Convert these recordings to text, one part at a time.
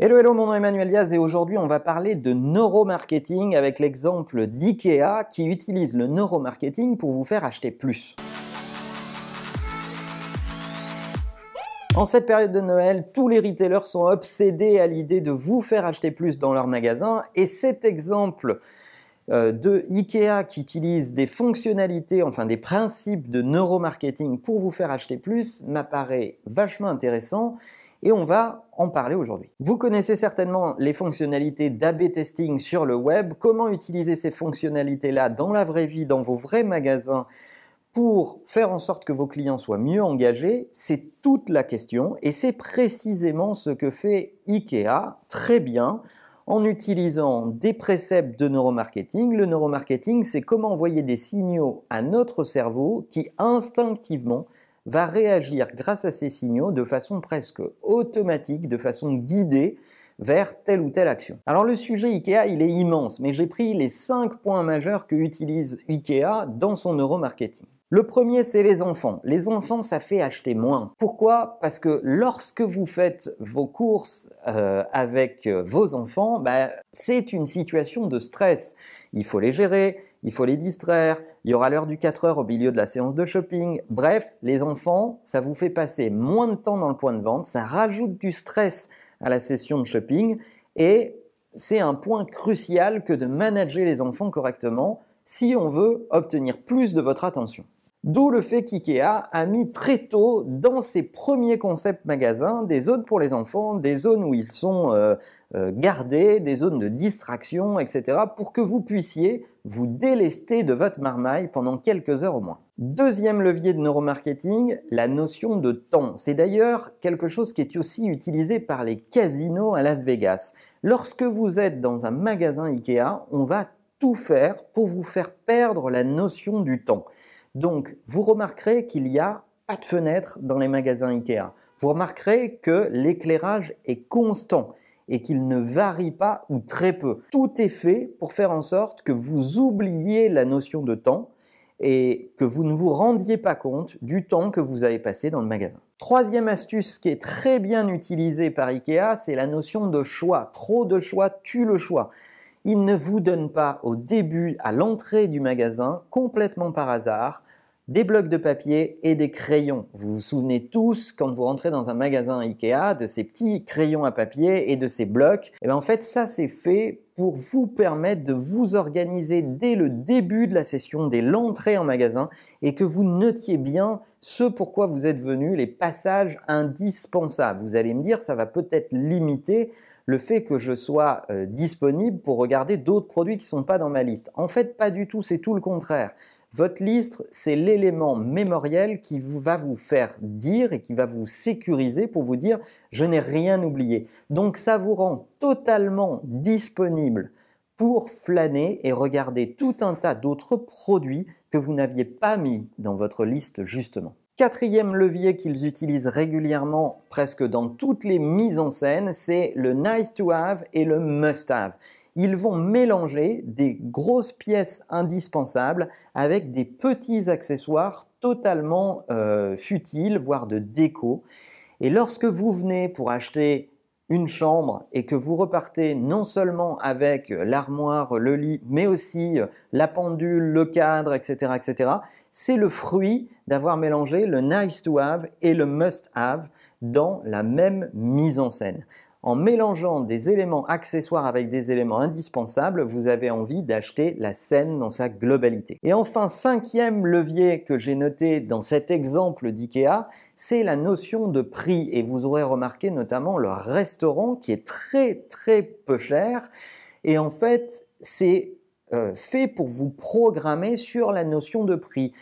Hello, hello, mon nom est Emmanuel Diaz et aujourd'hui on va parler de neuromarketing avec l'exemple d'IKEA qui utilise le neuromarketing pour vous faire acheter plus. En cette période de Noël, tous les retailers sont obsédés à l'idée de vous faire acheter plus dans leur magasin et cet exemple euh, de IKEA qui utilise des fonctionnalités, enfin des principes de neuromarketing pour vous faire acheter plus m'apparaît vachement intéressant et on va en parler aujourd'hui. Vous connaissez certainement les fonctionnalités d'AB testing sur le web, comment utiliser ces fonctionnalités-là dans la vraie vie, dans vos vrais magasins pour faire en sorte que vos clients soient mieux engagés, c'est toute la question et c'est précisément ce que fait IKEA très bien en utilisant des préceptes de neuromarketing. Le neuromarketing, c'est comment envoyer des signaux à notre cerveau qui instinctivement va réagir grâce à ces signaux de façon presque automatique, de façon guidée vers telle ou telle action. Alors le sujet IKEA, il est immense, mais j'ai pris les cinq points majeurs que utilise IKEA dans son neuromarketing. Le premier, c'est les enfants. Les enfants, ça fait acheter moins. Pourquoi? Parce que lorsque vous faites vos courses euh, avec vos enfants, bah, c'est une situation de stress. Il faut les gérer, il faut les distraire, il y aura l'heure du 4 heures au milieu de la séance de shopping. Bref, les enfants, ça vous fait passer moins de temps dans le point de vente, ça rajoute du stress à la session de shopping et c'est un point crucial que de manager les enfants correctement si on veut obtenir plus de votre attention. D'où le fait qu'IKEA a mis très tôt dans ses premiers concepts magasins des zones pour les enfants, des zones où ils sont euh, euh, gardés, des zones de distraction, etc. pour que vous puissiez vous délester de votre marmaille pendant quelques heures au moins. Deuxième levier de neuromarketing, la notion de temps. C'est d'ailleurs quelque chose qui est aussi utilisé par les casinos à Las Vegas. Lorsque vous êtes dans un magasin IKEA, on va tout faire pour vous faire perdre la notion du temps. Donc, vous remarquerez qu'il n'y a pas de fenêtre dans les magasins Ikea. Vous remarquerez que l'éclairage est constant et qu'il ne varie pas ou très peu. Tout est fait pour faire en sorte que vous oubliez la notion de temps et que vous ne vous rendiez pas compte du temps que vous avez passé dans le magasin. Troisième astuce qui est très bien utilisée par Ikea, c'est la notion de choix. Trop de choix tue le choix. Il ne vous donne pas au début, à l'entrée du magasin, complètement par hasard, des blocs de papier et des crayons. Vous vous souvenez tous, quand vous rentrez dans un magasin Ikea, de ces petits crayons à papier et de ces blocs. Et eh bien en fait, ça c'est fait pour vous permettre de vous organiser dès le début de la session, dès l'entrée en magasin, et que vous notiez bien ce pourquoi vous êtes venu, les passages indispensables. Vous allez me dire, ça va peut-être limiter le fait que je sois euh, disponible pour regarder d'autres produits qui ne sont pas dans ma liste. En fait, pas du tout, c'est tout le contraire. Votre liste, c'est l'élément mémoriel qui va vous faire dire et qui va vous sécuriser pour vous dire je n'ai rien oublié. Donc ça vous rend totalement disponible pour flâner et regarder tout un tas d'autres produits que vous n'aviez pas mis dans votre liste justement. Quatrième levier qu'ils utilisent régulièrement presque dans toutes les mises en scène, c'est le nice to have et le must have ils vont mélanger des grosses pièces indispensables avec des petits accessoires totalement euh, futiles, voire de déco. Et lorsque vous venez pour acheter une chambre et que vous repartez non seulement avec l'armoire, le lit, mais aussi la pendule, le cadre, etc., etc., c'est le fruit d'avoir mélangé le nice to have et le must have dans la même mise en scène en mélangeant des éléments accessoires avec des éléments indispensables, vous avez envie d'acheter la scène dans sa globalité. Et enfin, cinquième levier que j'ai noté dans cet exemple d'IKEA, c'est la notion de prix. Et vous aurez remarqué notamment le restaurant qui est très très peu cher. Et en fait, c'est euh, fait pour vous programmer sur la notion de prix.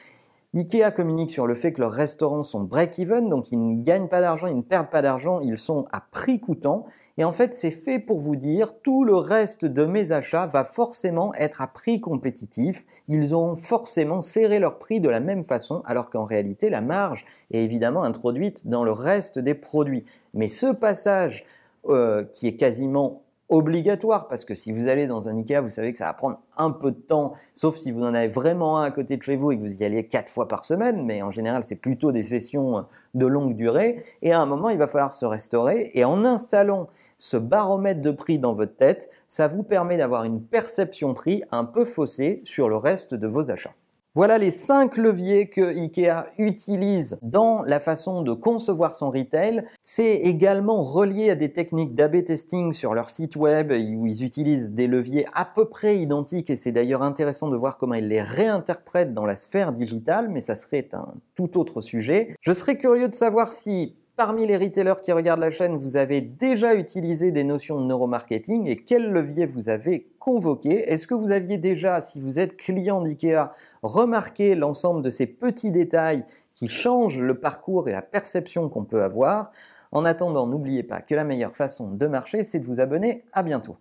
Ikea communique sur le fait que leurs restaurants sont break-even, donc ils ne gagnent pas d'argent, ils ne perdent pas d'argent, ils sont à prix coûtant. Et en fait, c'est fait pour vous dire, tout le reste de mes achats va forcément être à prix compétitif. Ils ont forcément serré leur prix de la même façon, alors qu'en réalité, la marge est évidemment introduite dans le reste des produits. Mais ce passage euh, qui est quasiment obligatoire parce que si vous allez dans un Ikea, vous savez que ça va prendre un peu de temps, sauf si vous en avez vraiment un à côté de chez vous et que vous y allez quatre fois par semaine, mais en général c'est plutôt des sessions de longue durée. Et à un moment, il va falloir se restaurer et en installant ce baromètre de prix dans votre tête, ça vous permet d'avoir une perception prix un peu faussée sur le reste de vos achats. Voilà les cinq leviers que IKEA utilise dans la façon de concevoir son retail. C'est également relié à des techniques d'AB testing sur leur site web où ils utilisent des leviers à peu près identiques et c'est d'ailleurs intéressant de voir comment ils les réinterprètent dans la sphère digitale, mais ça serait un tout autre sujet. Je serais curieux de savoir si Parmi les retailers qui regardent la chaîne, vous avez déjà utilisé des notions de neuromarketing et quel levier vous avez convoqué? Est-ce que vous aviez déjà, si vous êtes client d'IKEA, remarqué l'ensemble de ces petits détails qui changent le parcours et la perception qu'on peut avoir? En attendant, n'oubliez pas que la meilleure façon de marcher, c'est de vous abonner. À bientôt.